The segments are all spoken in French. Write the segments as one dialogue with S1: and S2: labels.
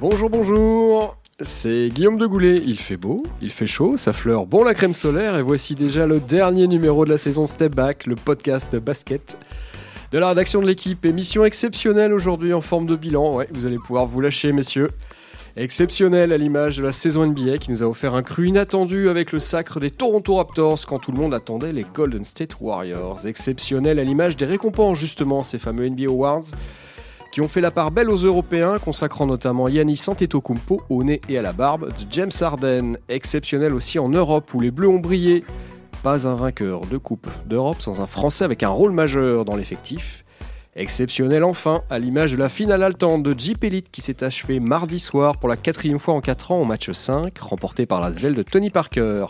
S1: Bonjour, bonjour. C'est Guillaume de Goulet. Il fait beau, il fait chaud, ça fleure bon la crème solaire et voici déjà le dernier numéro de la saison Step Back, le podcast basket de la rédaction de l'équipe. Émission exceptionnelle aujourd'hui en forme de bilan. Ouais, vous allez pouvoir vous lâcher, messieurs. Exceptionnel à l'image de la saison NBA qui nous a offert un cru inattendu avec le sacre des Toronto Raptors quand tout le monde attendait les Golden State Warriors. Exceptionnel à l'image des récompenses justement, ces fameux NBA Awards qui ont fait la part belle aux Européens, consacrant notamment Yannis Antetokounmpo au nez et à la barbe de James Harden. Exceptionnel aussi en Europe où les Bleus ont brillé. Pas un vainqueur de Coupe d'Europe sans un Français avec un rôle majeur dans l'effectif. Exceptionnel enfin, à l'image de la finale haletante de Jeep Elite qui s'est achevée mardi soir pour la quatrième fois en 4 ans au match 5, remporté par la Svel de Tony Parker.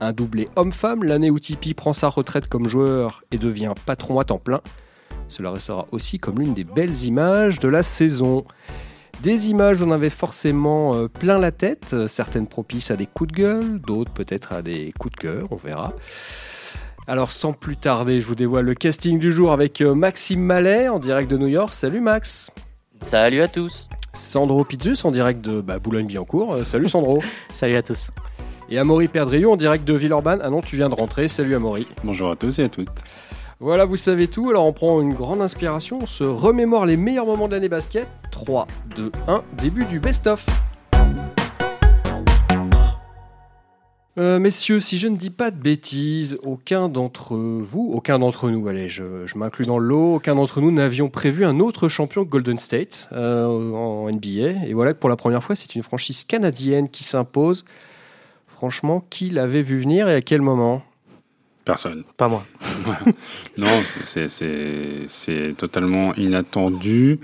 S1: Un doublé homme-femme l'année où Tipeee prend sa retraite comme joueur et devient patron à temps plein. Cela restera aussi comme l'une des belles images de la saison. Des images où on avait forcément euh, plein la tête, euh, certaines propices à des coups de gueule, d'autres peut-être à des coups de cœur, on verra. Alors sans plus tarder, je vous dévoile le casting du jour avec euh, Maxime Mallet en direct de New York. Salut Max
S2: Salut à tous
S1: Sandro Pizzus en direct de bah, Boulogne-Billancourt. salut Sandro
S3: Salut à tous
S1: Et Amaury Perdriou en direct de Villeurbanne. Ah non, tu viens de rentrer. Salut Amaury
S4: Bonjour à tous et à toutes
S1: voilà, vous savez tout. Alors on prend une grande inspiration, on se remémore les meilleurs moments de l'année basket. 3, 2, 1, début du best-of. Euh, messieurs, si je ne dis pas de bêtises, aucun d'entre vous, aucun d'entre nous, allez, je, m'inclus dans le lot, aucun d'entre nous n'avions prévu un autre champion Golden State euh, en NBA. Et voilà que pour la première fois, c'est une franchise canadienne qui s'impose. Franchement, qui l'avait vu venir et à quel moment?
S4: Personne.
S3: Pas moi.
S4: non, c'est totalement inattendu.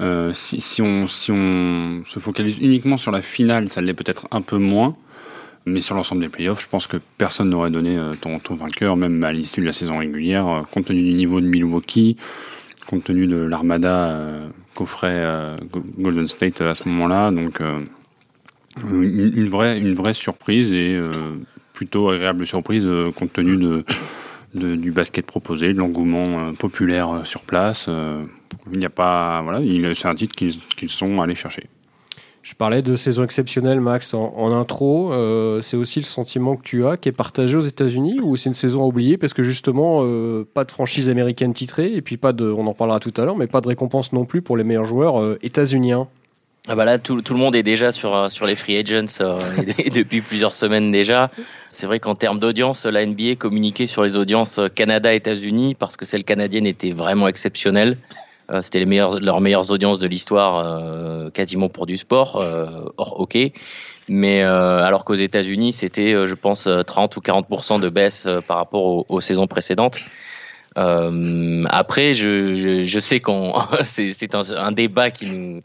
S4: Euh, si, on, si on se focalise uniquement sur la finale, ça l'est peut-être un peu moins. Mais sur l'ensemble des playoffs, je pense que personne n'aurait donné euh, ton, vainqueur, même à l'issue de la saison régulière, euh, compte tenu du niveau de Milwaukee, compte tenu de l'armada qu'offrait Golden State à ce moment-là. Donc, une, vraie, une vraie surprise et plutôt agréable surprise euh, compte tenu de, du basket proposé, de l'engouement euh, populaire euh, sur place. il n'y a pas, voilà, c'est un titre qu'ils sont allés chercher.
S1: Je parlais de saison exceptionnelle, Max, en, intro. c'est aussi le sentiment que tu as, qui est partagé aux États-Unis, ou c'est une saison à oublier parce que justement, pas de franchise américaine titrée, et puis pas de, on en parlera tout à l'heure, mais pas de récompense non plus pour les meilleurs joueurs états-uniens?
S2: Ah bah là, tout, tout, le monde est déjà sur, sur les free agents depuis plusieurs semaines déjà. C'est vrai qu'en termes d'audience, la NBA communiquait sur les audiences Canada-États-Unis parce que celle canadienne était vraiment exceptionnelle. Euh, c'était les meilleures, leurs meilleures audiences de l'histoire, euh, quasiment pour du sport, euh, hors hockey. Mais alors qu'aux États-Unis, c'était, je pense, 30 ou 40 de baisse par rapport aux, saisons précédentes. après, je, je, je sais qu'on, c'est un, un, débat qui nous
S1: euh,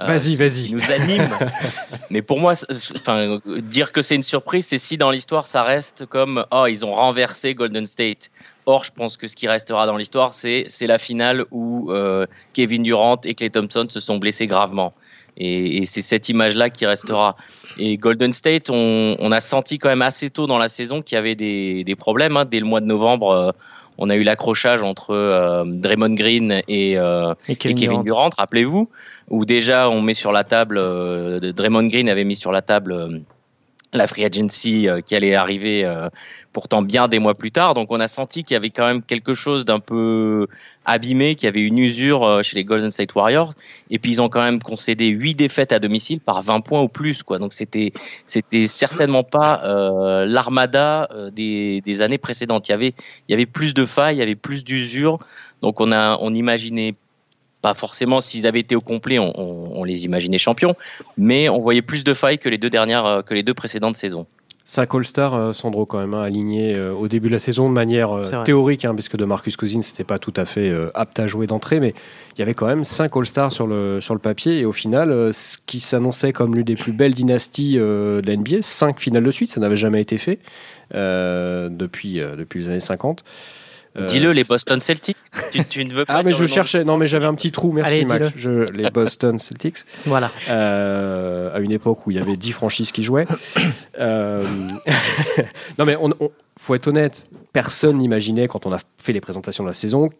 S1: vas-y, vas-y.
S2: nous anime. Mais pour moi, enfin, dire que c'est une surprise, c'est si dans l'histoire ça reste comme oh ils ont renversé Golden State. Or, je pense que ce qui restera dans l'histoire, c'est c'est la finale où euh, Kevin Durant et Clay Thompson se sont blessés gravement. Et, et c'est cette image-là qui restera. Et Golden State, on, on, a senti quand même assez tôt dans la saison qu'il y avait des, des problèmes. Hein. Dès le mois de novembre, euh, on a eu l'accrochage entre Draymond Green et, et Kevin Durant, rappelez-vous où déjà on met sur la table, euh, Draymond Green avait mis sur la table euh, la free agency euh, qui allait arriver pourtant bien des mois plus tard. Donc on a senti qu'il y avait quand même quelque chose d'un peu abîmé, qu'il y avait une usure chez les Golden State Warriors. Et puis ils ont quand même concédé huit défaites à domicile par 20 points ou plus. Quoi. Donc c'était c'était certainement pas l'armada des, des années précédentes. Il y avait il y avait plus de failles, il y avait plus d'usure. Donc on a on imaginait pas forcément s'ils avaient été au complet, on, les imaginait champions, mais on voyait plus de failles que les deux dernières, euh, que les deux précédentes saisons.
S1: 5 All-Stars, euh, Sandro, quand même, hein, alignés euh, au début de la saison de manière théorique, hein, puisque de Marcus Cousins, c'était pas tout à fait apte à jouer d'entrée, mais il y avait quand même 5 All-Stars sur le, sur le papier, et au final, ce qui s'annonçait comme l'une des plus belles dynasties de la NBA, 5 finales de suite, ça n'avait jamais été fait depuis, depuis les années 50.
S2: Euh, Dis-le, les Boston Celtics. tu, ne veux pas
S1: Ah, mais je cherchais. Non, mais j'avais un petit trou. Merci, Max. Je, les Boston Celtics.
S3: voilà.
S1: Euh, à une époque où il y avait 10 franchises qui jouaient. Euh, non, mais on, faut être honnête. Personne n'imaginait, quand on a fait les présentations de la saison,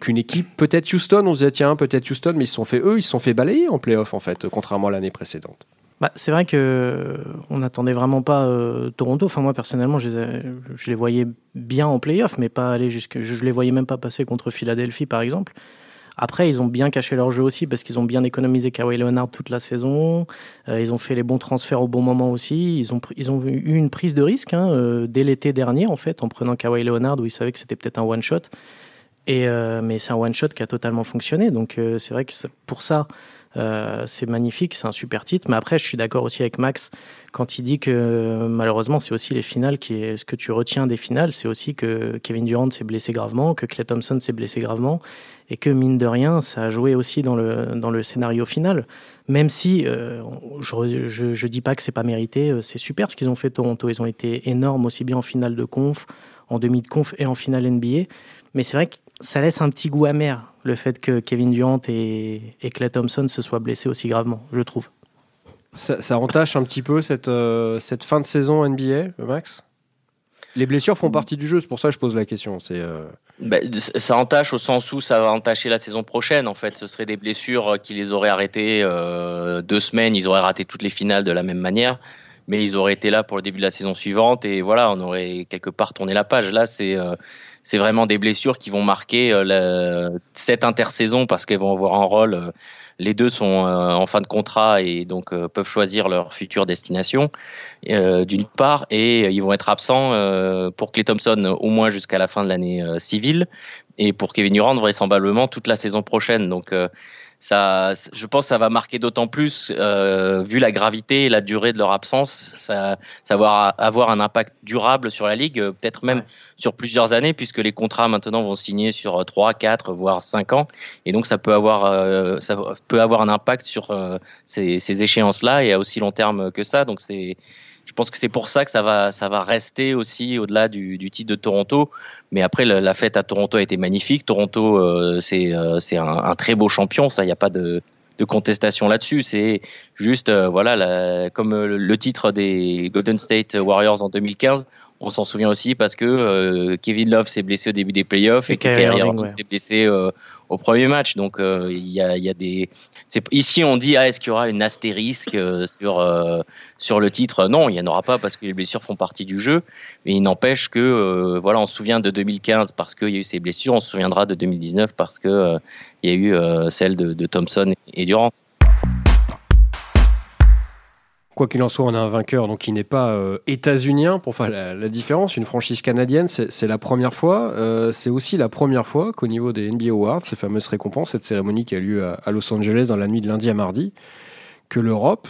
S1: qu'une équipe, peut-être Houston, on se disait tiens, peut-être Houston, mais ils se sont fait, eux, ils se sont fait balayer en playoff en fait, contrairement à l'année précédente.
S3: Bah, c'est vrai que on n'attendait vraiment pas euh, Toronto. Enfin moi personnellement, je les, voyais bien en playoff, mais pas aller jusque. Je, les voyais même pas passer contre Philadelphie par exemple. Après, ils ont bien caché leur jeu aussi parce qu'ils ont bien économisé Kawhi Leonard toute la saison. Euh, ils ont fait les bons transferts au bon moment aussi. Ils ont, ils ont eu une prise de risque hein, euh, dès l'été dernier en fait en prenant Kawhi Leonard où ils savaient que c'était peut-être un one shot. Et mais c'est un one shot qui a totalement fonctionné. Donc c'est vrai que pour ça euh, c'est magnifique, c'est un super titre. Mais après, je suis d'accord aussi avec Max quand il dit que malheureusement, c'est aussi les finales qui est ce que tu retiens des finales, c'est aussi que Kevin Durant s'est blessé gravement, que Clay Thompson s'est blessé gravement, et que mine de rien, ça a joué aussi dans le, dans le scénario final. Même si euh, je, je, dis pas que c'est pas mérité, euh, c'est super ce qu'ils ont fait Toronto. Ils ont été énormes aussi bien en finale de conf, en demi de conf et en finale NBA. Mais c'est vrai que ça laisse un petit goût amer le fait que Kevin Durant et, et Clay Thompson se soient blessés aussi gravement, je trouve.
S1: Ça, ça entache un petit peu cette, euh, cette fin de saison NBA, Max? Les blessures font partie du jeu, c'est pour ça que je pose la question. C'est euh,
S2: bah, ça entache au sens où ça va entacher la saison prochaine. En fait, ce seraient des blessures qui les auraient arrêtées euh, deux semaines. Ils auraient raté toutes les finales de la même manière, mais ils auraient été là pour le début de la saison suivante et voilà, on aurait quelque part tourné la page. Là, c'est c'est vraiment des blessures qui vont marquer euh, cette intersaison parce qu'elles vont avoir un rôle. Euh, les deux sont euh, en fin de contrat et donc peuvent choisir leur future destination d'une part et ils vont être absents pour Clay Thompson au moins jusqu'à la fin de l'année civile et pour Kevin Durant vraisemblablement toute la saison prochaine. Donc ça, je pense que ça va marquer d'autant plus, euh, vu la gravité et la durée de leur absence, ça, ça va avoir un impact durable sur la ligue, peut-être même sur plusieurs années, puisque les contrats maintenant vont signer sur 3, 4, voire 5 ans, et donc ça peut avoir, euh, ça peut avoir un impact sur euh, ces, ces échéances-là et à aussi long terme que ça. Donc c'est, je pense que c'est pour ça que ça va, ça va rester aussi au-delà du, du titre de Toronto. Mais après, la, fête à Toronto a été magnifique. Toronto, euh, c'est euh, c'est un, un, très beau champion. Ça, il n'y a pas de, de contestation là-dessus. C'est juste, euh, voilà, la, comme le, titre des Golden State Warriors en 2015. On s'en souvient aussi parce que Kevin Love s'est blessé au début des playoffs et, et que Kyrie Irving s'est blessé au premier match. Donc il y a, y, a, des ici on dit ah, est-ce qu'il y aura une astérisque euh, sur euh, sur le titre? Non, il n'y en aura pas parce que les blessures font partie du jeu. Mais il n'empêche que euh, voilà, on se souvient de 2015 parce qu'il y a eu ces blessures, on se souviendra de 2019 parce que il y a eu celle de, de Thompson et Durant.
S1: Quoi qu'il en soit, on a un vainqueur donc qui n'est pas euh, états-unien pour faire la, différence. Une franchise canadienne, c'est la première fois. Euh, c'est aussi la première fois qu'au niveau des NBA Awards, ces fameuses récompenses, cette cérémonie qui a lieu à, Los Angeles dans la nuit de lundi à mardi, que l'Europe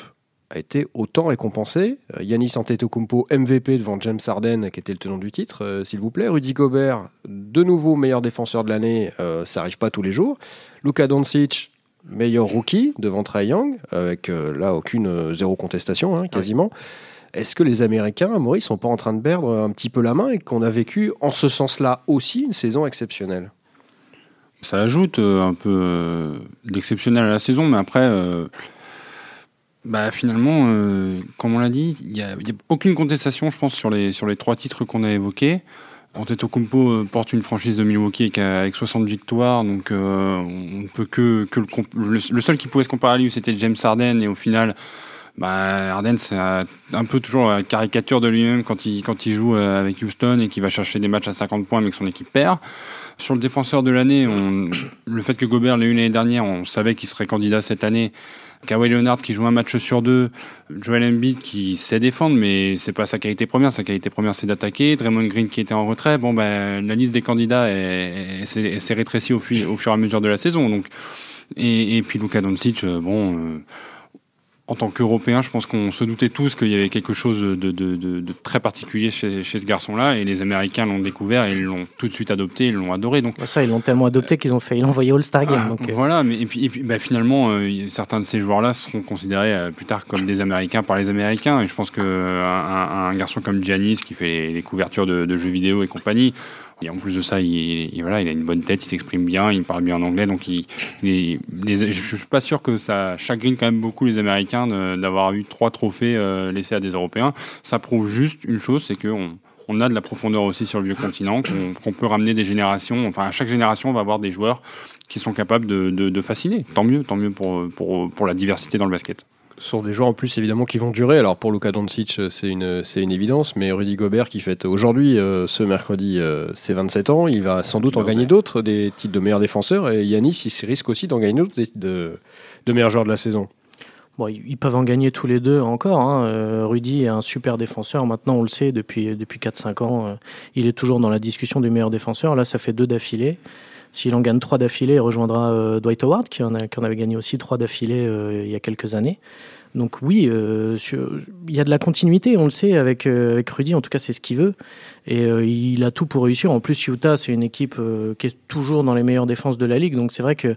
S1: a été autant récompensée. Euh, Yannis Antetokounmpo, MVP devant James Harden, qui était le tenant du titre, s'il vous plaît. Rudy Gobert, de nouveau meilleur défenseur de l'année, ça n'arrive pas tous les jours. Luka Doncic, meilleur rookie devant Trae Young, avec euh, là aucune euh, zéro contestation hein, quasiment. Est-ce que les Américains, Maurice, sont pas en train de perdre un petit peu la main et qu'on a vécu en ce sens-là aussi une saison exceptionnelle?
S4: Ça ajoute euh, un peu d'exceptionnel à la saison, mais après, bah, finalement, comme on l'a dit, il n'y a, a, aucune contestation, je pense, sur les, sur les trois titres qu'on a évoqués. Antetokounmpo euh, porte une franchise de Milwaukee avec 60 victoires, donc euh, on peut que, le, seul qui pouvait se comparer à lui, c'était James Harden, et au final, bah, Harden, c'est un peu toujours la caricature de lui-même quand il, quand il joue euh, avec Houston et qu'il va chercher des matchs à 50 points mais que son équipe perd. Sur le défenseur de l'année, le fait que Gobert l'ait eu l'année dernière, on savait qu'il serait candidat cette année. Kawhi Leonard qui joue un match sur deux, Joel Embiid qui sait défendre, mais c'est pas sa qualité première. Sa qualité première, c'est d'attaquer. Draymond Green qui était en retrait. Bon, ben, la liste des candidats s'est rétrécie au, fur et à mesure de la saison. Donc, et, et puis Luka Doncic, euh, bon. Euh, en tant qu'Européens, je pense qu'on se doutait tous qu'il y avait quelque chose de, de, de, de très particulier chez, chez ce garçon-là, et les Américains l'ont découvert et ils l'ont tout de suite adopté, ils l'ont adoré. Donc
S3: ça, ils l'ont tellement adopté qu'ils ont fait, ils l'ont envoyé All-Star Game.
S4: Ah,
S3: donc,
S4: euh. Voilà, mais et puis, et puis bah, finalement, euh, certains de ces joueurs-là seront considérés euh, plus tard comme des Américains par les Américains, et je pense que un, un garçon comme Giannis qui fait les, les couvertures de, jeux vidéo et compagnie, et en plus de ça, il, voilà, il a une bonne tête, il s'exprime bien, il parle bien en anglais. Donc, il, les, je suis pas sûr que ça chagrine quand même beaucoup les Américains d'avoir eu trois trophées euh, laissés à des Européens. Ça prouve juste une chose, c'est qu'on on a de la profondeur aussi sur le vieux continent, qu'on peut ramener des générations. Enfin, à chaque génération, on va avoir des joueurs qui sont capables de, de, fasciner. Tant mieux, tant mieux pour, pour, pour la diversité dans le basket
S1: sont des joueurs en plus évidemment qui vont durer. Alors pour Luka Doncic, c'est une, c'est une évidence, mais Rudy Gobert qui fête aujourd'hui, euh, ce mercredi, euh, ses 27 ans, il va sans doute en gagner d'autres, des titres de meilleur défenseur, et Yanis, il risque aussi d'en gagner d'autres de, de meilleurs joueurs de la saison.
S3: Bon, ils peuvent en gagner tous les deux encore. Hein. Euh, Rudy est un super défenseur. Maintenant, on le sait, depuis, depuis 4-5 ans, euh, il est toujours dans la discussion du meilleur défenseur. Là, ça fait deux d'affilée. S'il en gagne trois d'affilée, il rejoindra euh, Dwight Howard, qui en, avait gagné aussi trois d'affilée il y a quelques années. Donc oui, il y a de la continuité, on le sait, avec, Rudy, en tout cas c'est ce qu'il veut. Et il a tout pour réussir. En plus, Utah, c'est une équipe qui est toujours dans les meilleures défenses de la ligue. Donc c'est vrai que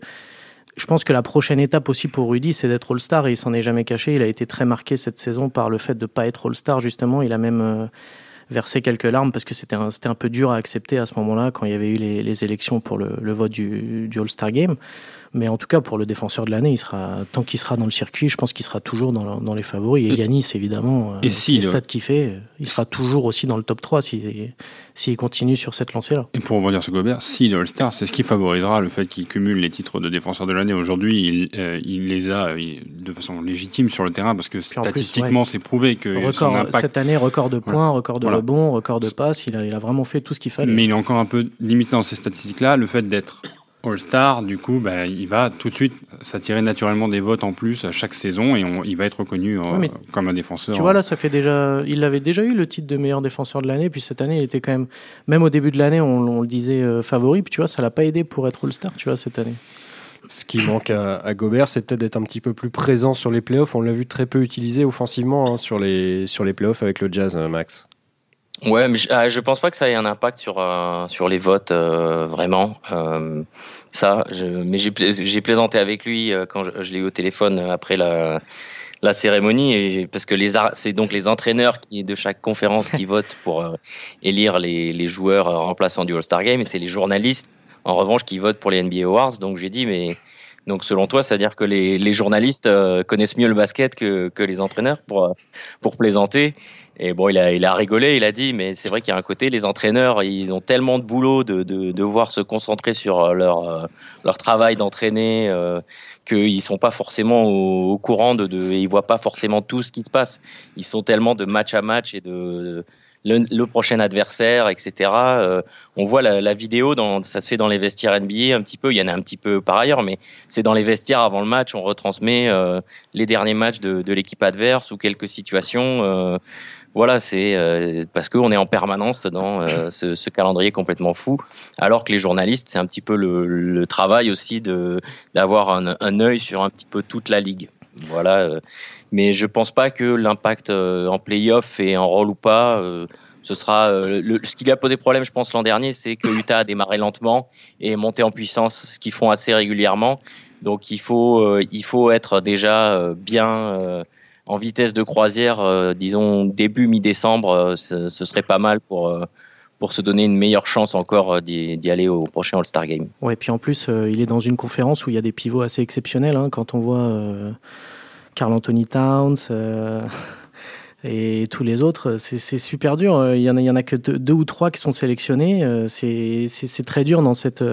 S3: je pense que la prochaine étape aussi pour Rudy, c'est d'être All-Star et il s'en est jamais caché. Il a été très marqué cette saison par le fait de ne pas être All-Star, justement. Il a même euh, versé quelques larmes parce que c'était un, un, peu dur à accepter à ce moment-là quand il y avait eu les, élections pour le, vote du All-Star Game. Mais en tout cas, pour le défenseur de l'année, il sera tant qu'il sera dans le circuit, je pense qu'il sera toujours dans, dans, les favoris. Et Yanis, évidemment,
S4: et si
S3: les stats qu'il fait, il sera toujours aussi dans le top 3 s'il si, continue sur cette lancée-là.
S4: Et pour revenir sur Gobert, si le All-Star, c'est ce qui favorisera le fait qu'il cumule les titres de défenseur de l'année. Aujourd'hui, il, euh, il, les a de façon légitime sur le terrain parce que statistiquement, c'est prouvé que
S3: record,
S4: impact...
S3: Cette année, record de points, record de rebonds, record de passes, il a, il a vraiment fait tout ce qu'il fallait.
S4: Mais il est encore un peu limité dans ces statistiques-là. Le fait d'être All-Star, du coup, bah, il va tout de suite s'attirer naturellement des votes en plus à chaque saison et il va être reconnu euh, comme un défenseur.
S3: Tu vois, là, ça fait déjà. Il avait déjà eu le titre de meilleur défenseur de l'année, puis cette année, il était quand même. Même au début de l'année, on, le disait euh, favori, puis tu vois, ça l'a pas aidé pour être All-Star, tu vois, cette année.
S1: Ce qui manque à, Gobert, c'est peut-être d'être un petit peu plus présent sur les playoffs. On l'a vu très peu utilisé offensivement hein, sur, les, sur les playoffs avec le Jazz, euh, Max.
S2: Ouais, mais je, ah, je pense pas que ça ait un impact sur, sur les votes, vraiment. Ça, je, mais j'ai plaisanté avec lui euh, quand je, l'ai eu au téléphone euh, après la, la cérémonie, et parce que les c'est donc les entraîneurs qui de chaque conférence qui votent pour euh, élire les, les joueurs remplaçants du All-Star Game, et c'est les journalistes en revanche qui votent pour les NBA Awards. Donc j'ai dit, mais donc selon toi, c'est à dire que les, journalistes connaissent mieux le basket que, que les entraîneurs pour pour plaisanter. Et bon, il a, il a rigolé, il a dit, mais c'est vrai qu'il y a un côté, les entraîneurs, ils ont tellement de boulot de, de, devoir se concentrer sur euh, leur, euh, leur travail d'entraîner euh, qu'ils sont pas forcément au, courant de, de, ils voient pas forcément tout ce qui se passe. Ils sont tellement de match à match et de, le, prochain adversaire, etc. Euh, on voit la, la, vidéo, dans, ça se fait dans les vestiaires NBA un petit peu, il y en a un petit peu par ailleurs, mais c'est dans les vestiaires avant le match, on retransmet les derniers matchs de, de l'équipe adverse ou quelques situations voilà, c'est euh, parce qu'on est en permanence dans euh, ce, calendrier complètement fou, alors que les journalistes, c'est un petit peu le, travail aussi d'avoir un, un, œil sur un petit peu toute la ligue. Voilà, euh, mais je pense pas que l'impact en playoff et en rôle ou pas. ce sera le, ce qui lui a posé problème, je pense, l'an dernier, c'est que Utah a démarré lentement et monté en puissance, ce qu'ils font assez régulièrement. Donc il faut, il faut être déjà bien en vitesse de croisière, euh, disons début mi-décembre, euh, ce, serait pas mal pour euh, pour se donner une meilleure chance encore d'y aller au prochain All-Star Game.
S3: Ouais, et puis en plus, il est dans une conférence où il y a des pivots assez exceptionnels. Hein, quand on voit Carl Anthony Towns et tous les autres, c'est super dur. Il y en a, il que deux, ou trois qui sont sélectionnés. C'est très dur dans cette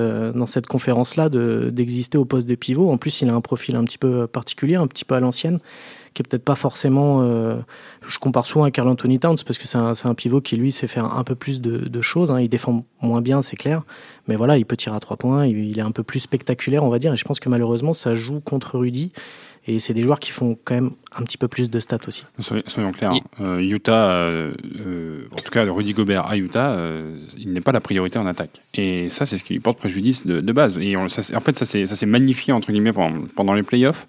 S3: cette conférence-là d'exister au poste de pivot. En plus, il a un profil un petit peu particulier, un petit peu à l'ancienne qui est peut-être pas forcément. Euh, je compare souvent à Carl Anthony Towns parce que c'est un, pivot qui lui sait faire un peu plus de, choses. Hein. Il défend moins bien, c'est clair, mais voilà, il peut tirer à trois points. Il, est un peu plus spectaculaire, on va dire. Et je pense que malheureusement, ça joue contre Rudy. Et c'est des joueurs qui font quand même un petit peu plus de stats aussi.
S4: Soyons, clairs. Euh, Utah, euh, en tout cas Rudy Gobert à Utah, il n'est pas la priorité en attaque. Et ça, c'est ce qui lui porte préjudice de, de base. Et en fait, ça s'est magnifié entre guillemets pendant, pendant les playoffs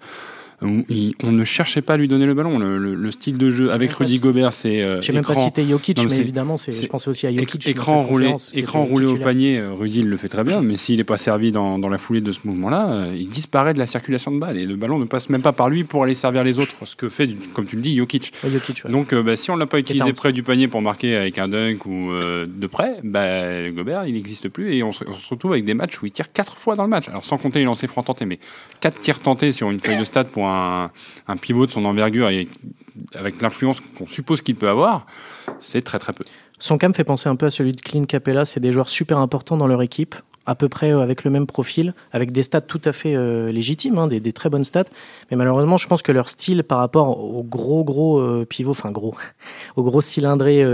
S4: on ne cherchait pas à lui donner le ballon. Le, style de jeu avec Rudy Gobert, c'est.
S3: Euh, J'ai même pas cité Jokic, mais évidemment, je pensais aussi à Jokic.
S4: Écran roulé, écran roulé au panier, euh, Rudy le fait très bien, mais s'il n'est pas servi dans, la foulée de ce mouvement-là, euh, il disparaît de la circulation de balle et le ballon ne passe même pas par lui pour aller servir les autres, ce que fait, comme tu le dis, Jokic. Donc, bah, si on l'a pas utilisé près du panier pour marquer avec un dunk ou de près, bah, Gobert, il n'existe plus et on se, retrouve avec des matchs où il tire quatre fois dans le match. Alors, sans compter les lancers francs tentés, mais quatre tirs tentés sur une feuille de stade pour un, pivot de son envergure et avec l'influence qu'on suppose qu'il peut avoir, c'est très très peu.
S3: Son cas me fait penser un peu à celui de Clint Capella. C'est des joueurs super importants dans leur équipe, à peu près euh, avec le même profil, avec des stats tout à fait euh, légitimes, hein, des, très bonnes stats. Mais malheureusement, je pense que leur style par rapport aux gros gros euh, pivots, enfin gros, aux gros cylindrés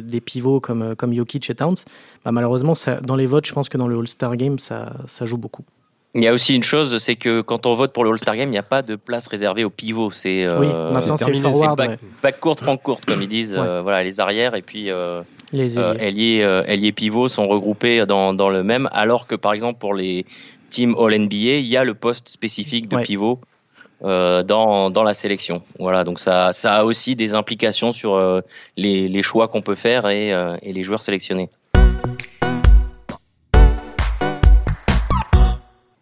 S3: des pivots comme comme Jokic et Towns, bah, malheureusement, ça, dans les votes, je pense que dans le All-Star Game, ça joue beaucoup.
S2: Il y a aussi une chose, c'est que quand on vote pour le All-Star Game, il n'y a pas de place réservée aux pivots. C'est
S3: oui, maintenant c'est forward,
S2: back,
S3: ouais.
S2: back court, front court, comme ils disent.
S3: Ouais.
S2: Euh, voilà, les arrières et puis euh,
S3: les
S2: euh,
S3: ailiers.
S2: ailiers, euh, ailiers pivots sont regroupés dans, dans le même, alors que par exemple pour les teams All-NBA, il y a le poste spécifique de
S3: Ouais.
S2: pivot euh, dans, dans la sélection. Voilà, donc ça, ça a aussi des implications sur euh, les, les choix qu'on peut faire et, euh, et les joueurs sélectionnés.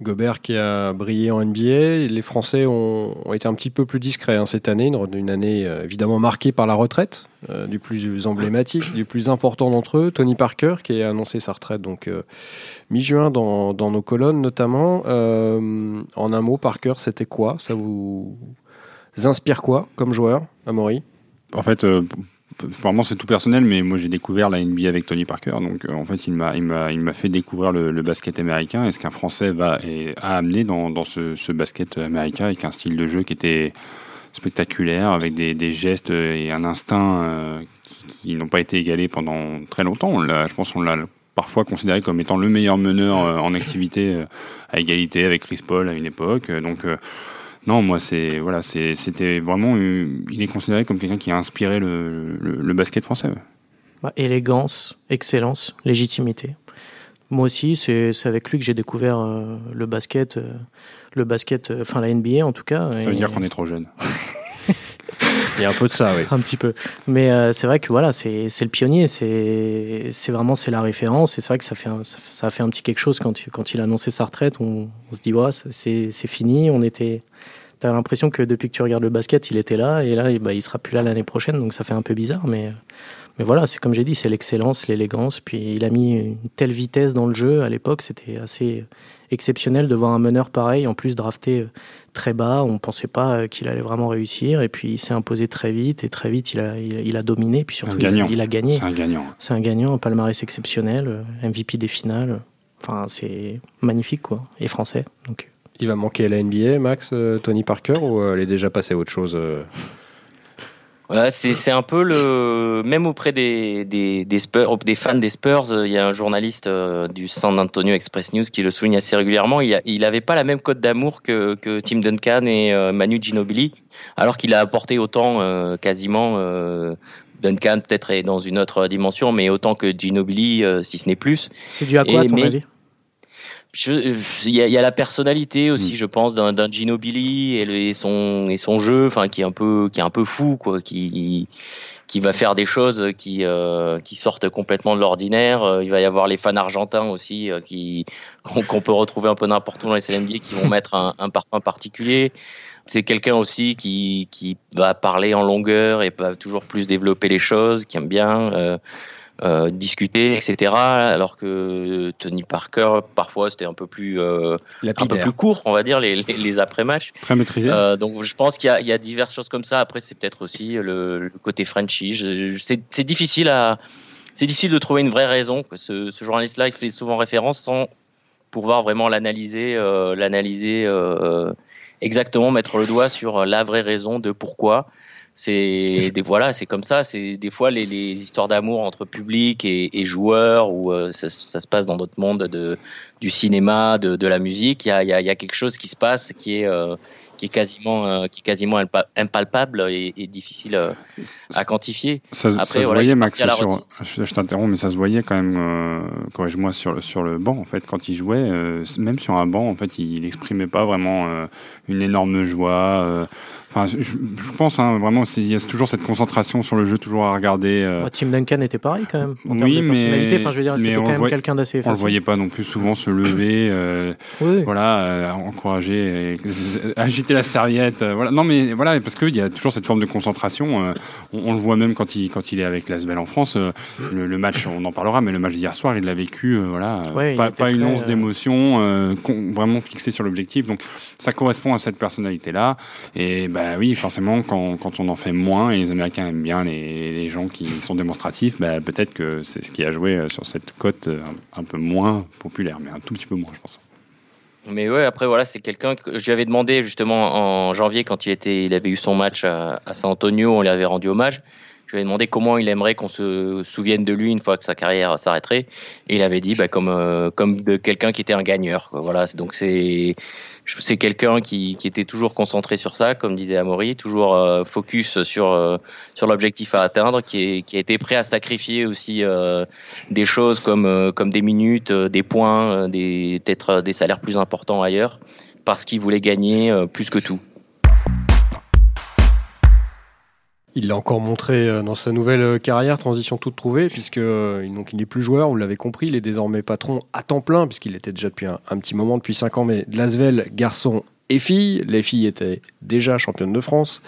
S1: Gobert qui a brillé en NBA. Les Français ont, été un petit peu plus discrets hein, cette année, une, année euh, évidemment marquée par la retraite euh, du plus emblématique, du plus important d'entre eux, Tony Parker, qui a annoncé sa retraite donc euh, mi-juin dans, nos colonnes notamment. En un mot, Parker, c'était quoi? Ça vous inspire quoi comme joueur, Amaury?
S4: En fait, vraiment c'est tout personnel, mais moi j'ai découvert la NBA avec Tony Parker, donc euh, en fait il m'a fait découvrir le, basket américain et ce qu'un Français va et a amené dans, ce, basket américain avec un style de jeu qui était spectaculaire, avec des, gestes et un instinct euh, qui, n'ont pas été égalés pendant très longtemps. Je pense qu'on l'a parfois considéré comme étant le meilleur meneur euh, en activité à égalité avec Chris Paul à une époque. Donc non, moi c'est voilà, c'est- c'était vraiment, euh, il est considéré comme quelqu'un qui a inspiré le, le, le basket français. ouais.
S3: Ouais, élégance, excellence, légitimité. Moi aussi, c'est c'est avec lui que j'ai découvert euh, le basket, euh, le basket, euh, enfin la NBA en tout cas.
S4: Ça veut dire qu'on est trop jeune.
S1: Il y a un peu de ça, oui.
S3: un petit peu. Mais euh, c'est vrai que voilà, c'est c'est le pionnier, c'est c'est vraiment c'est la référence. Et c'est vrai que ça fait un- ça, ça a fait un petit quelque chose quand il, quand il a annoncé sa retraite. On, on se dit ouais, c'est fini. On était, t'as l'impression que depuis que tu regardes le basket, il était là et là, et bah, il sera plus là l'année prochaine. Donc ça fait un peu bizarre, mais mais voilà, c'est comme j'ai dit, c'est l'excellence, l'élégance. Puis il a mis une telle vitesse dans le jeu à l'époque, c'était assez exceptionnel de voir un meneur pareil, en plus drafté euh, très bas. On ne pensait pas euh, qu'il allait vraiment réussir. Et puis il s'est imposé très vite. Et très vite, il a, il, a- il a dominé. Puis surtout,
S4: Un gagnant.
S3: Il, a, il a gagné.
S4: C'est un gagnant.
S3: C'est un gagnant, un palmarès exceptionnel, euh, MVP des finales. Enfin, c'est magnifique, quoi. Et français. Donc,
S1: Il va manquer à la NBA, Max, euh, Tony Parker, ou euh, elle est déjà passée à autre chose euh
S2: Ouais, c'est c'est un peu le même auprès des des des, Spurs, des fans des Spurs. euh, Il y a un journaliste euh, du San Antonio Express News qui le souligne assez régulièrement. Il, a, il avait pas la même cote d'amour que que Tim Duncan et euh, Manu Ginobili, alors qu'il a apporté autant euh, quasiment. euh, Duncan peut-être est dans une autre dimension, mais autant que Ginobili, euh, si ce n'est plus.
S3: c'est dû à quoi, à
S2: Et
S3: ton
S2: mais-
S3: avis?
S2: Il y, y a la personnalité aussi,
S4: Mm.
S2: je pense, d'un d'un Ginobili et, le- et son et son jeu, enfin qui est un peu qui est un peu fou, quoi, qui qui va faire des choses qui euh, qui sortent complètement de l'ordinaire. Euh, Il va y avoir les fans argentins aussi euh, qui qu'on qu'on peut retrouver un peu n'importe où dans les CNBA qui vont mettre un, un parfum particulier. C'est quelqu'un aussi qui qui va parler en longueur et va toujours plus développer les choses, qui aime bien. euh, euh, discuter, etc. Alors que Tony Parker, parfois, c'était un peu plus, euh, un peu plus court, on va dire, les, les, les après-matchs.
S4: Très maîtrisé.
S2: Euh, donc, je pense qu'il y, a- il y a diverses choses comme ça. Après, c'est peut-être aussi le, le côté Frenchy. Je- je- C'est c'est difficile à, c'est difficile de trouver une vraie raison. que Ce, ce journaliste-là, il fait souvent référence sans pouvoir vraiment l'analyser, euh, l'analyser euh, exactement, mettre le doigt sur la vraie raison de pourquoi. C'est des voilà, c'est comme ça. C'est des fois les, les histoires d'amour entre public et, et joueurs où euh, ça, ça se passe dans d'autres mondes de du cinéma, de, de la musique. Il y a, il y, a, il y a quelque chose qui se passe qui est euh, qui est quasiment euh, qui est quasiment impa- impalpable et, et difficile euh, à quantifier.
S4: Ça, se
S2: voilà,
S4: voyait, Max, sur, je, je t'interromps, mais ça se voyait quand même, euh, corrige-moi, sur, le- sur le banc, en fait, quand il jouait, même sur un banc, en fait, il n'exprimait pas vraiment une énorme joie. Enfin, je, je pense, hein, vraiment, il y a toujours cette concentration sur le jeu, toujours à regarder. euh,
S3: Ouais, Tim Duncan était pareil quand même. En
S4: oui,
S3: termes de
S4: mais-
S3: personnalité, enfin, je veux dire, c'était quand même quelqu'un d'assez
S4: on le voyait pas non plus souvent se lever, euh,
S3: Oui.
S4: voilà, euh, encourager, euh, agiter la serviette, voilà. Non, mais voilà, parce qu'il y a toujours cette forme de concentration. on, on le voit même quand il quand il est avec l'Asvel en France. le, le match, on en parlera, mais le match d'hier soir, il l'a vécu, voilà,
S3: Ouais,
S4: pas, une once d'émotion, vraiment fixé sur l'objectif. Donc, ça correspond à cette personnalité-là. Et bah, bah oui, forcément, quand, quand, on en fait moins, et les Américains aiment bien les, les gens qui sont démonstratifs, bah, peut-être que c'est ce qui a joué euh, sur cette cote euh, un, peu moins populaire, mais un tout petit peu moins, je pense.
S2: Mais ouais, après voilà, c'est quelqu'un que je lui avais demandé justement en janvier quand il était, il avait eu son match à, à San Antonio, on lui avait rendu hommage. Je lui ai demandé comment il aimerait qu'on se souvienne de lui une fois que sa carrière s'arrêterait, et il avait dit bah, comme euh, comme de quelqu'un qui était un gagneur. Voilà, donc c'est c'est quelqu'un qui, qui, était toujours concentré sur ça, comme disait Amaury, toujours euh, focus sur euh, sur l'objectif à atteindre, qui, est, qui prêt à sacrifier aussi euh, des choses comme comme des minutes, des points, des peut-être des salaires plus importants ailleurs, parce qu'il voulait gagner plus que tout.
S1: Il l'a encore montré euh, dans sa nouvelle euh, carrière, transition toute trouvée, puisque euh, donc, il n'est plus joueur, vous l'avez compris, il est désormais patron à temps plein, puisqu'il était déjà depuis un, petit moment, depuis 5 ans, mais de Lasvel, garçon et fille. Les filles étaient déjà championnes de France.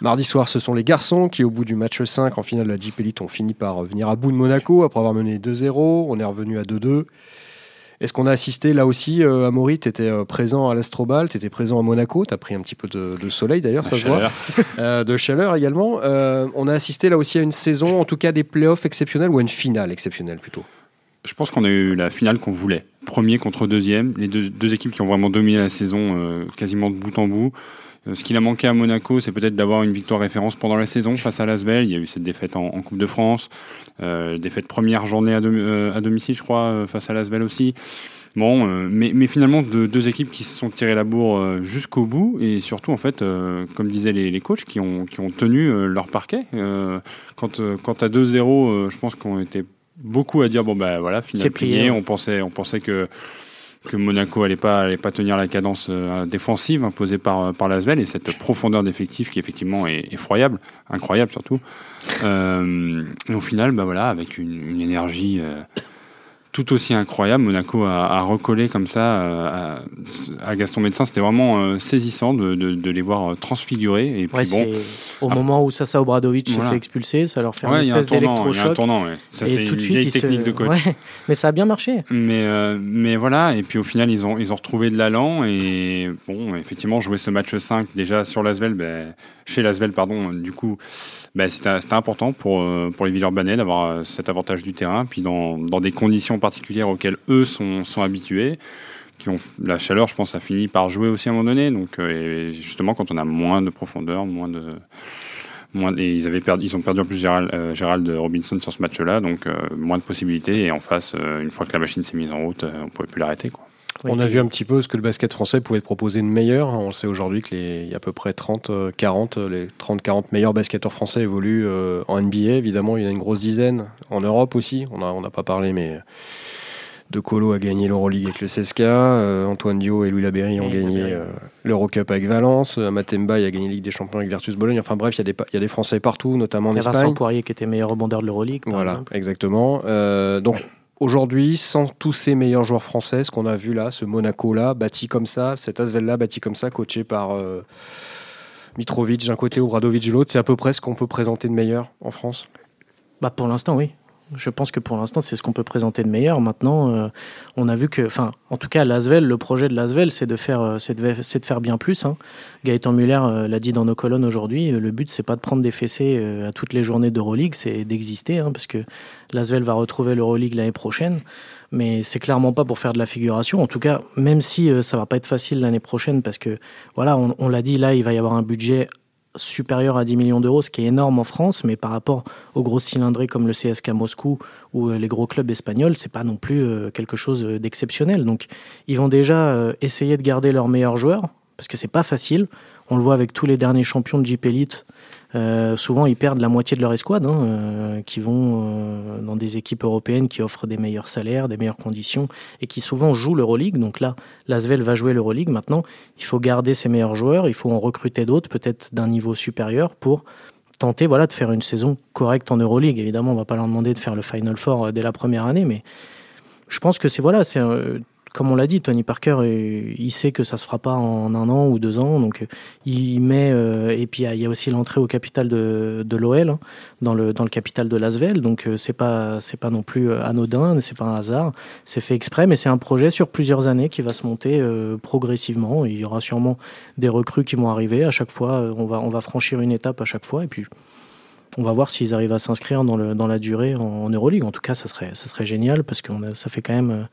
S1: Mardi soir, ce sont les garçons qui, au bout du match 5 en finale de la Jeep Elite, ont fini par venir à bout de Monaco après avoir mené 2-0. On est revenu à 2-2. Est-ce qu'on a assisté là aussi, euh, Amaury, tu étais euh, présent à l'Astrobal, tu étais présent à Monaco, tu as pris un petit peu de, soleil d'ailleurs, ça se voit, euh, de chaleur également. Euh, on a assisté là aussi à une saison, en tout cas des playoffs exceptionnels ou à une finale exceptionnelle plutôt?
S4: Je pense qu'on a eu la finale qu'on voulait. Premier contre deuxième, les deux, deux, équipes qui ont vraiment dominé la saison quasiment de bout en bout. Ce qu'il a manqué à Monaco, c'est peut-être d'avoir une victoire référence pendant la saison face à Lasvel. Il y a eu cette défaite en, en Coupe de France, euh, défaite première journée à, euh, à domicile, je crois, euh, face à Lasvel aussi. Bon, euh, mais, mais, finalement, de, deux équipes qui se sont tirées la bourre jusqu'au bout et surtout, en fait, comme disaient les, les, coachs, qui ont, qui ont tenu leur parquet. quand, quand à 2-0, je pense qu'on était beaucoup à dire bon, ben bah, voilà, finalement, plié. On pensait, on pensait que que Monaco allait pas allait pas tenir la cadence euh, défensive imposée par par l'Asvel et cette profondeur d'effectif qui effectivement est effroyable, incroyable surtout. Euh, et au final, bah voilà, avec une, énergie euh, tout aussi incroyable. Monaco a, recollé comme ça euh, à, Gaston Médecin. C'était vraiment euh, saisissant de, de, les voir euh, transfigurer. Et puis, bon,
S3: au moment où Sasa Obradovic se fait expulser, ça leur fait une espèce d'électrochoc.
S4: et tout de suite, ils technique de coach.
S3: Mais ça a bien marché.
S4: Mais, mais voilà, et puis au final, ils ont, ils ont retrouvé de l'allant. Et bon, effectivement, jouer ce match 5 déjà sur l'Asvel, ben, chez l'Asvel, pardon, du coup, ben, c'était important pour, pour les Villeurbanais d'avoir cet avantage du terrain. Puis dans, des conditions particulières auxquelles eux sont, habitués. Qui ont, la chaleur, je pense, a fini par jouer aussi à un moment donné. Donc, euh, justement, quand on a moins de profondeur, moins de. Moins, et ils, avaient perdu, ils ont perdu en plus Gérald, euh, Robinson sur ce match-là, donc euh, moins de possibilités. Et en face, une fois que la machine s'est mise en route, on pouvait plus l'arrêter. Quoi.
S1: On a vu un petit peu ce que le basket français pouvait proposer de meilleur. On sait aujourd'hui qu'il y a à peu près 30, 40, les 30-40 meilleurs basketteurs français évoluent en NBA. Évidemment, il y en a une grosse dizaine. En Europe aussi, on n'a on a pas parlé, mais de Colo a gagné l'Euroleague avec le CSKA, euh, Antoine Dio et Louis Laberry ont gagné euh, l'Eurocup avec Valence, euh, Matemba a gagné la Ligue des Champions avec Virtus Bologne. Enfin bref, il y, a des Français partout, notamment en Espagne.
S3: Vincent Poirier qui était meilleur rebondeur de l'Euroleague.
S1: Voilà, exactement. donc aujourd'hui, sans tous ces meilleurs joueurs français, ce qu'on a vu là, ce Monaco-là, bâti comme ça, cet Asvel-là, bâti comme ça, coaché par Mitrovic d'un côté ou Radovic de l'autre, c'est à peu près ce qu'on peut présenter de meilleur en France?
S3: Bah Pour l'instant, oui. Je pense que pour l'instant, c'est ce qu'on peut présenter de meilleur. Maintenant, euh, on a vu que, enfin, en tout cas, l'Asvel, le projet de l'Asvel, c'est de faire, euh, c'est de, faire bien plus. Hein. Gaëtan Muller euh, l'a dit dans nos colonnes aujourd'hui. Le but, c'est pas de prendre des fessées à toutes les journées d'Euroleague, c'est d'exister, hein, parce que l'Asvel va retrouver l'Euroleague l'année prochaine. Mais c'est clairement pas pour faire de la figuration. En tout cas, même si ça va pas être facile l'année prochaine, parce que voilà, on, on l'a dit, là, il va y avoir un budget supérieur à 10 millions d'euros, ce qui est énorme en France, mais par rapport aux gros cylindrés comme le CSK Moscou ou euh, les gros clubs espagnols, c'est pas non plus euh, quelque chose euh, d'exceptionnel. Donc, ils vont déjà essayer de garder leurs meilleurs joueurs, parce que c'est pas facile. On le voit avec tous les derniers champions de Jeep Elite euh, souvent, ils perdent la moitié de leur escouade, hein, euh, qui vont euh, dans des équipes européennes qui offrent des meilleurs salaires, des meilleures conditions, et qui souvent jouent l'Euroleague. Donc là, l'Asvel va jouer l'Euroleague. Maintenant, il faut garder ses meilleurs joueurs, il faut en recruter d'autres, peut-être d'un niveau supérieur, pour tenter voilà, de faire une saison correcte en Euroleague. Évidemment, on va pas leur demander de faire le Final Four dès la première année, mais je pense que c'est voilà, c'est comme on l'a dit, Tony Parker, euh, il sait que ça se fera pas en un an ou deux ans, donc euh, il met. Euh, et puis il y, a aussi l'entrée au capital de, de l'OL, hein, dans le dans le capital de Lasvel, donc c'est pas c'est pas non plus anodin, c'est pas un hasard, c'est fait exprès, mais c'est un projet sur plusieurs années qui va se monter progressivement. Il y aura sûrement des recrues qui vont arriver à chaque fois. On va on va franchir une étape à chaque fois, et puis on va voir s'ils arrivent à s'inscrire dans, le, dans la durée en, en, Euroleague. En tout cas, ça serait, ça serait génial parce que ça fait quand même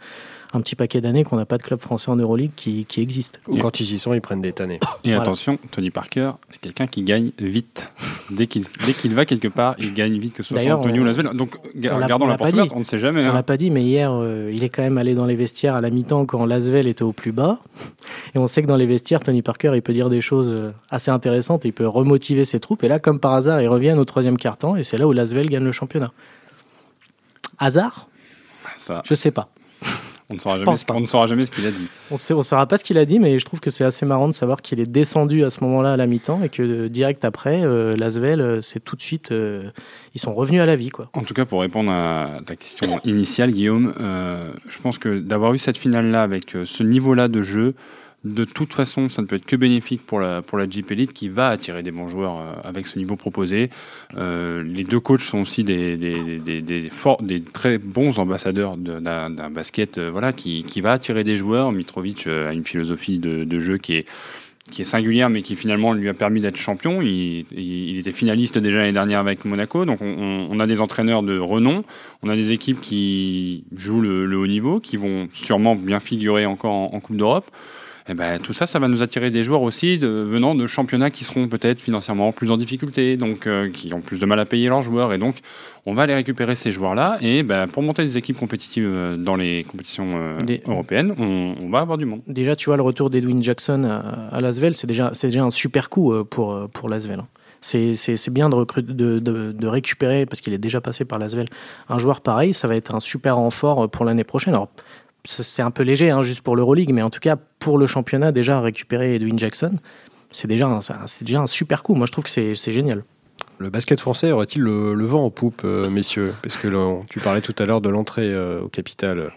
S3: un petit paquet d'années qu'on n'a pas de club français en Euroleague qui, qui existe.
S1: Quand ils y sont, ils prennent des tannées.
S4: Et attention, Tony Parker est quelqu'un qui gagne vite. Dès qu'il va quelque part, il gagne vite, que ce soit Antonio ou Lasvel. Donc, gardons la porte on ne sait jamais.
S3: On
S4: hein.
S3: l'a pas dit, mais hier, euh, il est quand même allé dans les vestiaires à la mi-temps quand Lasvel était au plus bas. Et on sait que dans les vestiaires, Tony Parker, il peut dire des choses euh, assez intéressantes. Il peut remotiver ses troupes. Et là, comme par hasard, ils reviennent au troisième quart-temps. Et c'est là où Lasvel gagne le championnat. Hasard?
S4: Ça.
S3: Je sais pas.
S4: On ne saura jamais, ce, ne saura jamais ce qu'il a dit.
S3: On ne saura pas ce qu'il a dit, mais je trouve que c'est assez marrant de savoir qu'il est descendu à ce moment-là à la mi-temps et que euh, direct après, euh, Lasvel, euh, c'est tout de suite, ils sont revenus à la vie. Quoi.
S4: En tout cas, pour répondre à ta question initiale, Guillaume, je pense que d'avoir eu cette finale-là avec ce niveau-là de jeu, de toute façon, ça ne peut être que bénéfique pour la, pour la Jeep Elite qui va attirer des bons joueurs euh, avec ce niveau proposé. Euh, les deux coachs sont aussi des, des, des, des, des très bons ambassadeurs d'un basket euh, voilà, qui, qui, va attirer des joueurs. Mitrovic a une philosophie de, de jeu qui est, qui est singulière, mais qui finalement lui a permis d'être champion. Il, il, était finaliste déjà l'année dernière avec Monaco. Donc on, on, a des entraîneurs de renom, on a des équipes qui jouent le, le haut niveau, qui vont sûrement bien figurer encore en, Coupe d'Europe eh ben, tout ça, ça va nous attirer des joueurs aussi de, venant de championnats qui seront peut-être financièrement plus en difficulté, donc euh, qui ont plus de mal à payer leurs joueurs. Et donc, on va aller récupérer ces joueurs-là. Et ben, pour monter des équipes compétitives euh, dans les compétitions euh, européennes, on, va avoir du monde.
S3: Déjà, tu vois, le retour d'Edwin Jackson à, Lasvel, c'est déjà, déjà un super coup pour, pour Lasvel. Hein. C'est bien de, de, de, de, récupérer, parce qu'il est déjà passé par Lasvel, un joueur pareil. Ça va être un super renfort pour l'année prochaine. Alors, c'est un peu léger, hein, juste pour l'Euroleague, mais en tout cas, pour le championnat, déjà récupérer Edwin Jackson, c'est déjà, un, déjà un super coup. Moi, je trouve que c'est génial.
S1: Le basket français aurait-il le, vent en poupe, euh, messieurs? Parce que tu parlais tout à l'heure de l'entrée euh, au capital euh,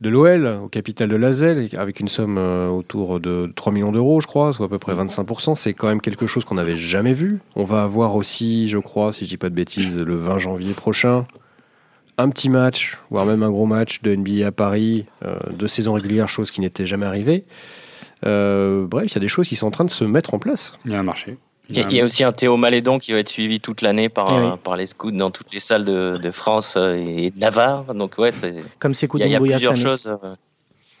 S1: de l'OL, au capital de Lasvel, avec une somme autour de 3 millions d'euros, je crois, soit à peu près 25%. C'est quand même quelque chose qu'on n'avait jamais vu. On va avoir aussi, je crois, si je dis pas de bêtises, le 20 janvier prochain, un petit match, voire même un gros match de NBA à Paris, euh, de saison régulière, chose qui n'était jamais arrivée. Euh, bref, il y a des choses qui sont en train de se mettre en place.
S4: Il y a un marché.
S2: Il y, a, aussi un Théo Malédon qui va être suivi toute l'année par, eh par les scouts dans toutes les salles de, de France et de Navarre. Donc ouais,
S3: comme c'est
S2: Il y a, plusieurs choses.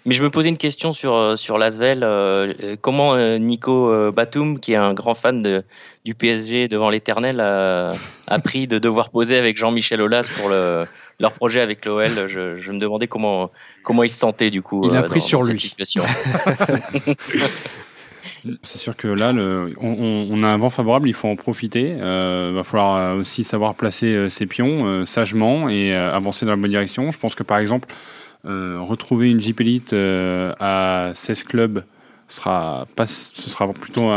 S2: Euh. Mais je me posais une question sur sur Lasvel. comment Nico Batum, qui est un grand fan de, du PSG devant l'Éternel, a, a pris de devoir poser avec Jean-Michel Aulas pour le leur projet avec l'OL. Je, je, me demandais comment, comment ils se sentaient du coup.
S1: Il a euh, pris sur lui.
S4: C'est sûr que là, le, on, on, a un vent favorable, il faut en profiter. Il euh, va falloir aussi savoir placer euh, ses pions sagement et avancer dans la bonne direction. Je pense que par exemple, retrouver une Jeep Elite à 16 clubs sera pas, ce sera plutôt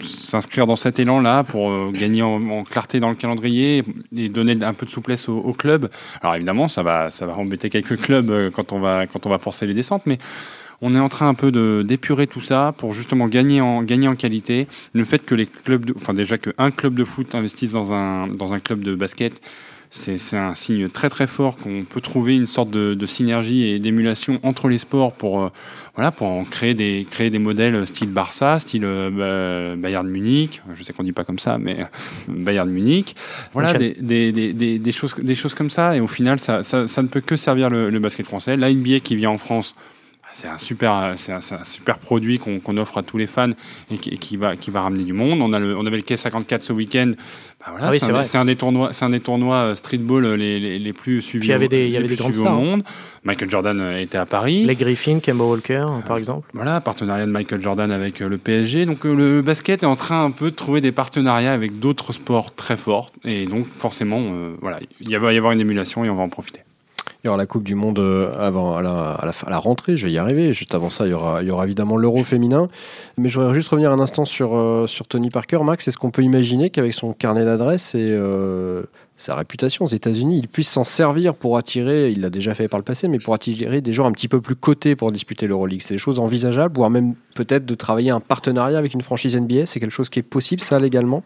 S4: s'inscrire dans cet élan-là pour euh, gagner en, clarté dans le calendrier et donner un peu de souplesse au, club. Alors évidemment, ça va, ça va embêter quelques clubs euh, quand on va, quand on va forcer les descentes, mais on est en train un peu de d'épurer tout ça pour justement gagner en en qualité. Le fait que les clubs, enfin déjà qu'un club de foot investisse dans un dans un club de basket, c'est un signe très très fort qu'on peut trouver une sorte de, de synergie et d'émulation entre les sports pour euh, voilà pour en créer des créer des modèles style Barça, style euh, Bayern Munich. Je sais qu'on dit pas comme ça, mais euh, Bayern Munich. Voilà des, des, des, des, choses des choses comme ça. Et au final, ça, ça, ça ne peut que servir le, le basket français. La NBA qui vient en France c'est un super, c'est un, super produit qu'on offre à tous les fans et qui, va, qui va ramener du monde. On, a le, on avait le K54 ce week-end. Bah voilà, ah c'est un, des tournois, c'est un des tournois euh, streetball euh, les, les, les plus suivis.
S3: il y avait des, il y avait des grandes stars. Au
S4: monde. Michael Jordan euh, était à Paris.
S3: Les Griffin, Kemba Walker, par exemple.
S4: Voilà, partenariat de Michael Jordan avec le PSG. Donc le basket est en train un peu de trouver des partenariats avec d'autres sports très forts. Et donc forcément, voilà, il va y avoir une émulation et on va en profiter.
S1: Il y aura la Coupe du Monde euh, avant, à la, à la, rentrée, je vais y arriver. Juste avant ça, il y aura, évidemment l'Euro féminin. Mais je voudrais juste revenir un instant sur, euh, sur Tony Parker. Max, est-ce qu'on peut imaginer qu'avec son carnet d'adresses et euh, sa réputation aux États-Unis, il puisse s'en servir pour attirer, il l'a déjà fait par le passé, mais pour attirer des joueurs un petit peu plus cotés pour disputer l'Euroleague? C'est des choses envisageables, voire même peut-être de travailler un partenariat avec une franchise NBA C'est quelque chose qui est possible, ça, légalement?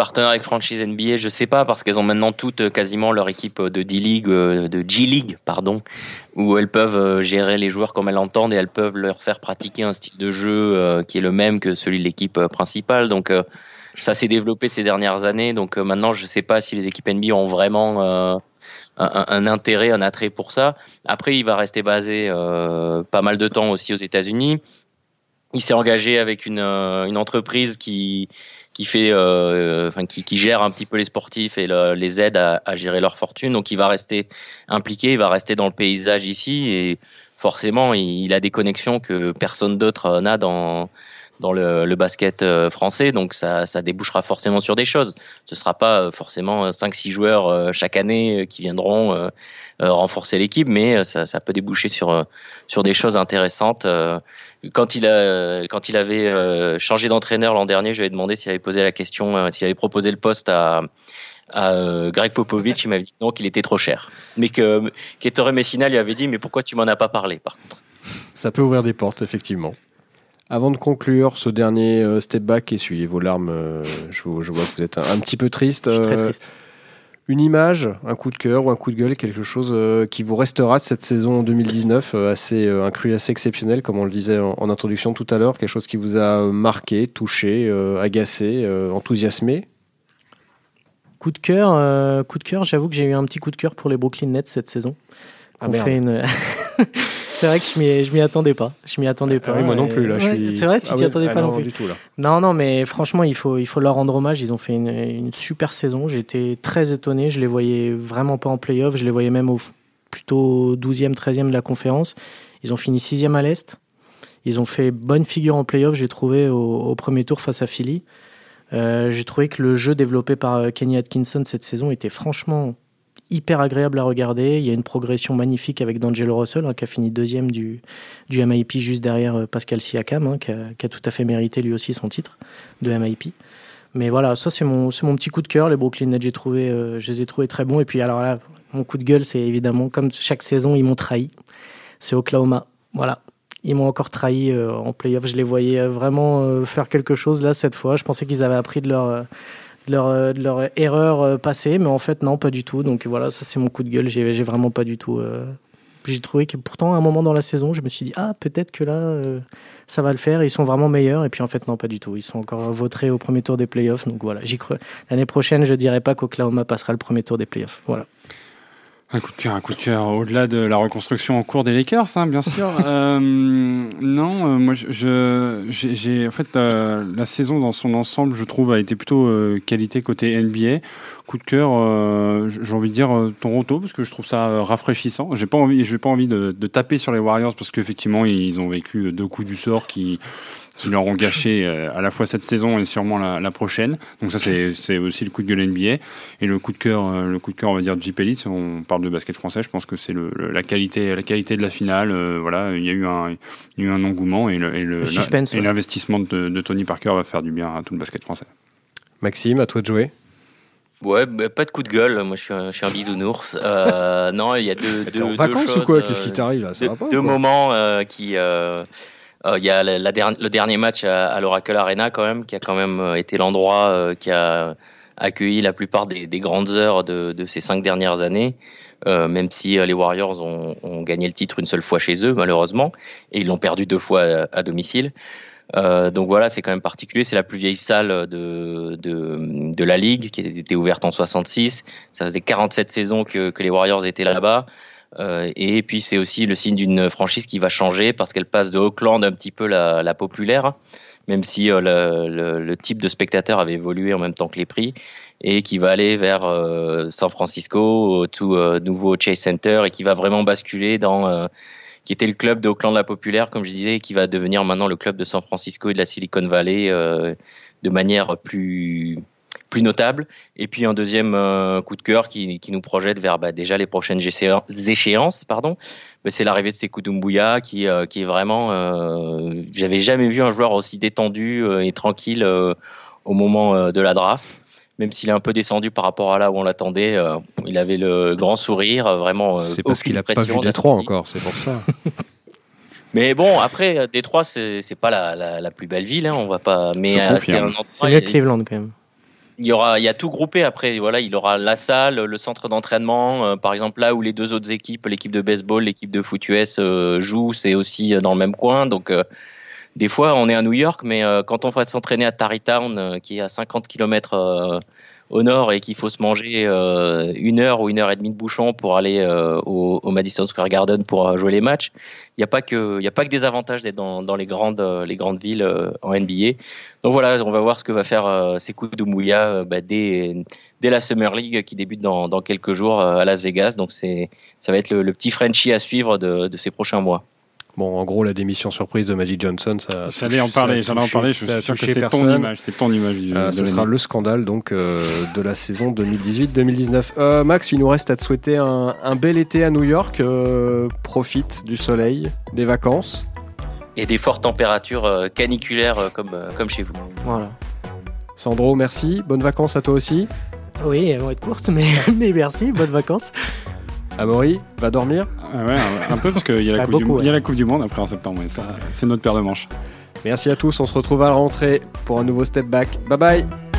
S2: Partenaire avec franchise NBA, je sais pas parce qu'elles ont maintenant toutes euh, quasiment leur équipe euh, de D-League, euh, de G-League, pardon, où elles peuvent gérer les joueurs comme elles l'entendent et elles peuvent leur faire pratiquer un style de jeu qui est le même que celui de l'équipe principale. Donc ça s'est développé ces dernières années. Donc maintenant, je sais pas si les équipes NBA ont vraiment un, intérêt, un attrait pour ça. Après, il va rester basé pas mal de temps aussi aux États-Unis. Il s'est engagé avec une entreprise qui qui fait, euh, enfin qui, qui, gère un petit peu les sportifs et le, les aide à, à, gérer leur fortune. Donc il va rester impliqué, il va rester dans le paysage ici et forcément il, a des connexions que personne d'autre n'a dans dans le, le, basket euh, français, donc ça, ça débouchera forcément sur des choses. Ce sera pas euh, forcément 5-6 joueurs chaque année qui viendront renforcer l'équipe, mais ça, ça, peut déboucher sur sur des choses intéressantes quand il a quand il avait euh, changé d'entraîneur l'an dernier, je lui ai demandé s'il avait posé la question, euh, s'il avait proposé le poste à, à euh, Greg Popovich. Il m'avait dit non, qu'il était trop cher. Mais que Kettore Messina lui avait dit mais pourquoi tu m'en as pas parlé par contre?
S1: Ça peut ouvrir des portes effectivement. Avant de conclure ce dernier step back, essuyez vos larmes. Je, je, vois que vous êtes un, un petit peu triste.
S3: Je suis très triste
S1: une image, un coup de cœur ou un coup de gueule, quelque chose euh, qui vous restera de cette saison 2019, euh, assez euh, un cru assez exceptionnel, comme on le disait en, introduction tout à l'heure, quelque chose qui vous a marqué, touché, agacé, enthousiasmé?
S3: Coup de cœur, coup de cœur. J'avoue que j'ai eu un petit coup de cœur pour les Brooklyn Nets cette saison.
S1: Ah, fait une
S3: c'est vrai que je m'y attendais pas. Je m'y attendais pas.
S1: Ah moi non plus là.
S3: C'est vrai, tu ah t'y attendais pas non, plus.
S1: Du tout, là.
S3: Non, non, mais franchement, il faut, il faut leur rendre hommage. Ils ont fait une, une super saison. J'étais très étonné. Je les voyais vraiment pas en playoff. Je les voyais même au plutôt 12e, 13e de la conférence. Ils ont fini 6e à l'Est. Ils ont fait bonne figure en playoff, j'ai trouvé, au, premier tour face à Philly. Euh, j'ai trouvé que le jeu développé par euh, Kenny Atkinson cette saison était franchement hyper agréable à regarder. Il y a une progression magnifique avec D'Angelo Russell, hein, qui a fini deuxième du, du MIP juste derrière euh, Pascal Siakam, hein, qui, a, tout à fait mérité lui aussi son titre de MIP. Mais voilà, ça c'est mon, mon petit coup de cœur. Les Brooklyn Nets, trouvé, euh, je les ai trouvés très bons. Et puis alors là, mon coup de gueule, c'est évidemment, comme chaque saison, ils m'ont trahi. C'est Oklahoma. Voilà. Ils m'ont encore trahi euh, en playoff. Je les voyais vraiment faire quelque chose là cette fois. Je pensais qu'ils avaient appris de leur euh, leur erreur euh, passée, mais en fait, non, pas du tout. Donc voilà, ça, c'est mon coup de gueule. J'ai vraiment pas du tout. Euh, j'ai trouvé que pourtant, à un moment dans la saison, je me suis dit, ah, peut-être que là, ça va le faire. Ils sont vraiment meilleurs. Et puis en fait, non, pas du tout. Ils sont encore votrés au premier tour des playoffs. Donc voilà, j'y crois. L'année prochaine, je dirais pas qu'Oklahoma passera le premier tour des playoffs. Voilà.
S4: Un coup de cœur, un coup de cœur. Au-delà de la reconstruction en cours des Lakers, hein, bien sûr. euh, non, euh, moi, je, j'ai, en fait, euh, la saison dans son ensemble, je trouve, a été plutôt euh, qualité côté NBA. Coup de cœur, j'ai envie de dire Toronto parce que je trouve ça rafraîchissant. J'ai pas envie, j'ai pas envie de, de, taper sur les Warriors parce qu'effectivement, ils ont vécu deux coups du sort qui qui leur ont gâché euh, à la fois cette saison et sûrement la, prochaine. Donc ça c'est aussi le coup de gueule NBA et le coup de cœur euh, le coup de cœur on va dire Jeep Elite. On parle de basket français, je pense que c'est le, la qualité la qualité de la finale. Euh, voilà, il y a eu un il y a eu un engouement et le, et l'investissement de, Tony Parker va faire du bien à tout le basket français.
S1: Maxime, à toi de jouer.
S2: Ouais, bah, pas de coup de gueule. Moi, je suis un, je suis un bisounours. Euh, non, il y a deux, deux,
S1: en vacances ou quoi? Qu'est-ce qui t'arrive là?
S2: Ça deux, va pas, deux moments euh, qui, il y a le dernier match à, l'Oracle Arena quand même, qui a quand même euh, été l'endroit euh, qui a accueilli la plupart des, des grandes heures de, ces cinq dernières années. Euh, même si les Warriors ont, gagné le titre une seule fois chez eux, malheureusement, et ils l'ont perdu deux fois à, domicile. Euh, donc voilà, c'est quand même particulier. C'est la plus vieille salle de, de, la ligue qui été ouverte en 66. Ça faisait 47 saisons que les Warriors étaient là-bas. Euh, et puis c'est aussi le signe d'une franchise qui va changer parce qu'elle passe de Auckland un petit peu la, la populaire, même si euh, le, type de spectateur avait évolué en même temps que les prix, et qui va aller vers euh, San Francisco, tout nouveau Chase Center, et qui va vraiment basculer dans qui était le club de la populaire, comme je disais, qui va devenir maintenant le club de San Francisco et de la Silicon Valley de manière plus plus notables. Et puis un deuxième coup de cœur qui, qui, nous projette vers bah, déjà les prochaines échéances. Pardon. Bah, c'est l'arrivée de Sekou Doumbouya qui, qui est vraiment. J'avais jamais vu un joueur aussi détendu et tranquille au moment de la draft même s'il est un peu descendu par rapport à là où on l'attendait, euh, il avait le grand sourire, euh, vraiment.
S1: Euh, c'est parce qu'il a pas vu Détroit encore, c'est pour ça.
S2: Mais bon, après, Détroit, c'est pas la, la, plus belle ville, hein, on va pas. Mais
S3: c'est un mieux Cleveland quand même.
S2: Il y aura, il y a tout groupé après. Voilà, il aura la salle, le centre d'entraînement. par exemple, là où les deux autres équipes, l'équipe de baseball, l'équipe de foot US jouent, c'est aussi dans le même coin. Donc des fois, on est à New York, mais euh, quand on va s'entraîner à Tarrytown, euh, qui est à 50 km euh, au nord et qu'il faut se manger une heure ou une heure et demie de bouchon pour aller au, Madison Square Garden pour jouer les matchs, il n'y a pas que il a pas que des avantages d'être dans, les grandes les grandes villes en NBA. Donc voilà, on va voir ce que va faire Sekou Doumbouya bah, dès dès la Summer League qui débute dans, quelques jours à Las Vegas. Donc c'est ça va être le, petit Frenchie à suivre de ces prochains mois.
S1: Bon, en gros, la démission surprise de Magic Johnson, ça.
S4: J'allais en parler, j'allais en parler. Je suis sûr que c'est ton image, c'est ton image.
S1: Euh, ce sera le scandale donc euh, de la saison 2018-2019. Euh, Max, il nous reste à te souhaiter un, bel été à New York. profite du soleil, des vacances
S2: et des fortes températures caniculaires comme comme chez vous.
S3: Voilà.
S1: Sandro, merci. Bonnes vacances à toi aussi.
S3: Oui, elles vont être courtes, mais, mais merci. Bonnes vacances.
S1: Amaury, va dormir
S4: ah Ouais, un peu parce qu'il y, a la coupe du Monde après en septembre, et ça, c'est notre paire de manches.
S1: Merci à tous, on se retrouve à la rentrée pour un nouveau Step Back. Bye bye